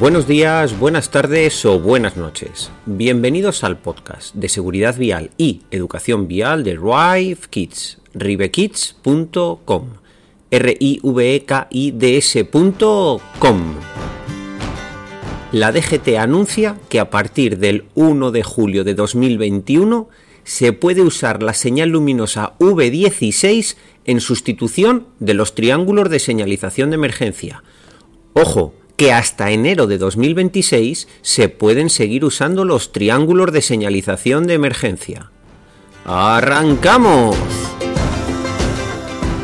Buenos días, buenas tardes o buenas noches. Bienvenidos al podcast de seguridad vial y educación vial de Rive Kids, rivekids.com. r i v e k i d s.com. La DGT anuncia que a partir del 1 de julio de 2021 se puede usar la señal luminosa V16 en sustitución de los triángulos de señalización de emergencia. Ojo, que hasta enero de 2026 se pueden seguir usando los triángulos de señalización de emergencia. ¡Arrancamos!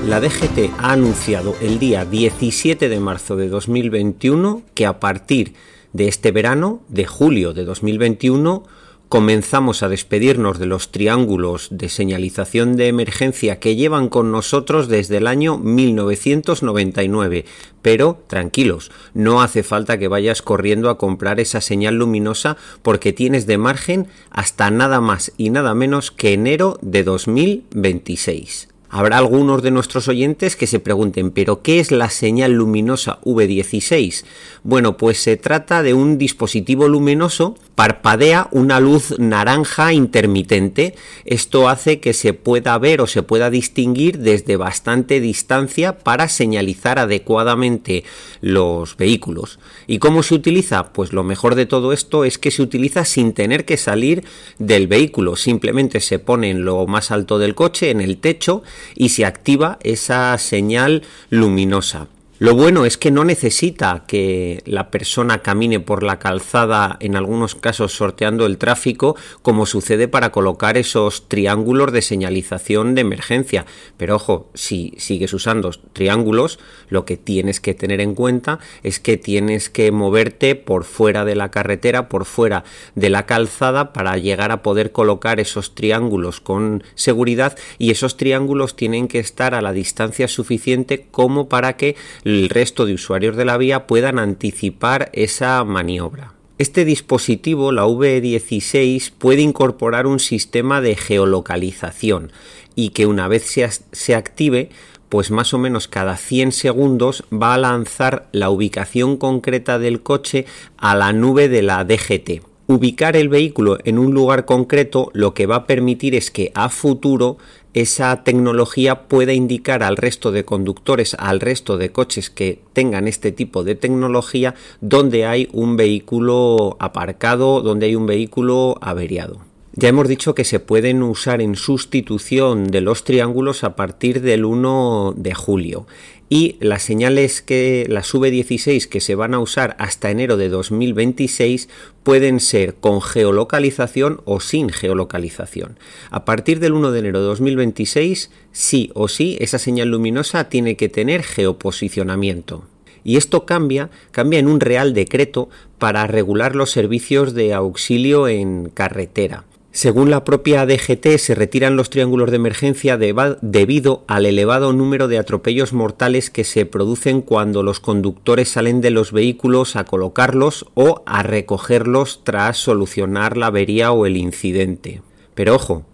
La DGT ha anunciado el día 17 de marzo de 2021 que a partir de este verano, de julio de 2021, comenzamos a despedirnos de los triángulos de señalización de emergencia que llevan con nosotros desde el año 1999. Pero tranquilos, no hace falta que vayas corriendo a comprar esa señal luminosa porque tienes de margen hasta nada más y nada menos que enero de 2026. Habrá algunos de nuestros oyentes que se pregunten, ¿pero qué es la señal luminosa V16? Bueno, pues se trata de un dispositivo luminoso, parpadea una luz naranja intermitente. Esto hace que se pueda ver o se pueda distinguir desde bastante distancia para señalizar adecuadamente los vehículos. ¿Y cómo se utiliza? Pues lo mejor de todo esto es que se utiliza sin tener que salir del vehículo. Simplemente se pone en lo más alto del coche, en el techo, y se activa esa señal luminosa. Lo bueno es que no necesita que la persona camine por la calzada, en algunos casos sorteando el tráfico, como sucede para colocar esos triángulos de señalización de emergencia. Pero ojo, si sigues usando triángulos, lo que tienes que tener en cuenta es que tienes que moverte por fuera de la carretera, por fuera de la calzada, para llegar a poder colocar esos triángulos con seguridad y esos triángulos tienen que estar a la distancia suficiente como para que el resto de usuarios de la vía puedan anticipar esa maniobra. Este dispositivo, la V16, puede incorporar un sistema de geolocalización y que una vez se, se, active, pues más o menos cada 100 segundos va a lanzar la ubicación concreta del coche a la nube de la DGT. Ubicar el vehículo en un lugar concreto lo que va a permitir es que a futuro esa tecnología pueda indicar al resto de conductores, al resto de coches que tengan este tipo de tecnología, donde hay un vehículo aparcado, donde hay un vehículo averiado. Ya hemos dicho que se pueden usar en sustitución de los triángulos a partir del 1 de julio y las señales que las V16 que se van a usar hasta enero de 2026 pueden ser con geolocalización o sin geolocalización. A partir del 1 de enero de 2026, sí o sí, esa señal luminosa tiene que tener geoposicionamiento. Y esto cambia, cambia en un real decreto para regular los servicios de auxilio en carretera. Según la propia DGT, se retiran los triángulos de emergencia debido al elevado número de atropellos mortales que se producen cuando los conductores salen de los vehículos a colocarlos o a recogerlos tras solucionar la avería o el incidente. Pero ojo,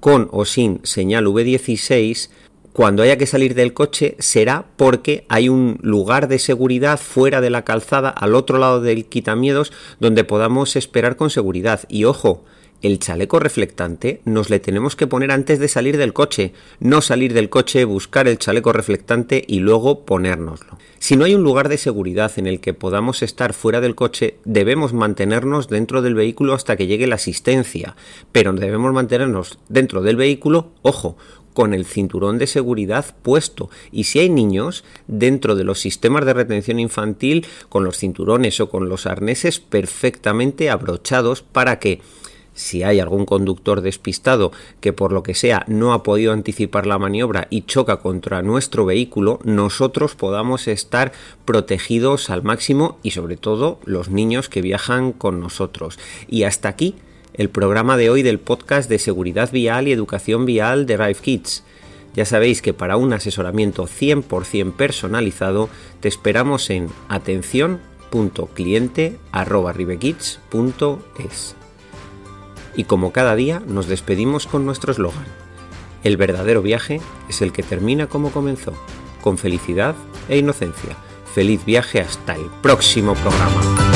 con o sin señal V16, cuando haya que salir del coche será porque hay un lugar de seguridad fuera de la calzada, al otro lado del quitamiedos, donde podamos esperar con seguridad. Y ojo, el chaleco reflectante nos le tenemos que poner antes de salir del coche, no salir del coche, buscar el chaleco reflectante y luego ponérnoslo. Si no hay un lugar de seguridad en el que podamos estar fuera del coche, debemos mantenernos dentro del vehículo hasta que llegue la asistencia, pero debemos mantenernos dentro del vehículo, ojo, con el cinturón de seguridad puesto. Y si hay niños, dentro de los sistemas de retención infantil, con los cinturones o con los arneses perfectamente abrochados para que si hay algún conductor despistado que por lo que sea no ha podido anticipar la maniobra y choca contra nuestro vehículo, nosotros podamos estar protegidos al máximo y sobre todo los niños que viajan con nosotros. Y hasta aquí el programa de hoy del podcast de seguridad vial y educación vial de Rive Kids. Ya sabéis que para un asesoramiento 100% personalizado te esperamos en atención.cliente.rivekids.es. Y como cada día nos despedimos con nuestro eslogan. El verdadero viaje es el que termina como comenzó, con felicidad e inocencia. Feliz viaje hasta el próximo programa.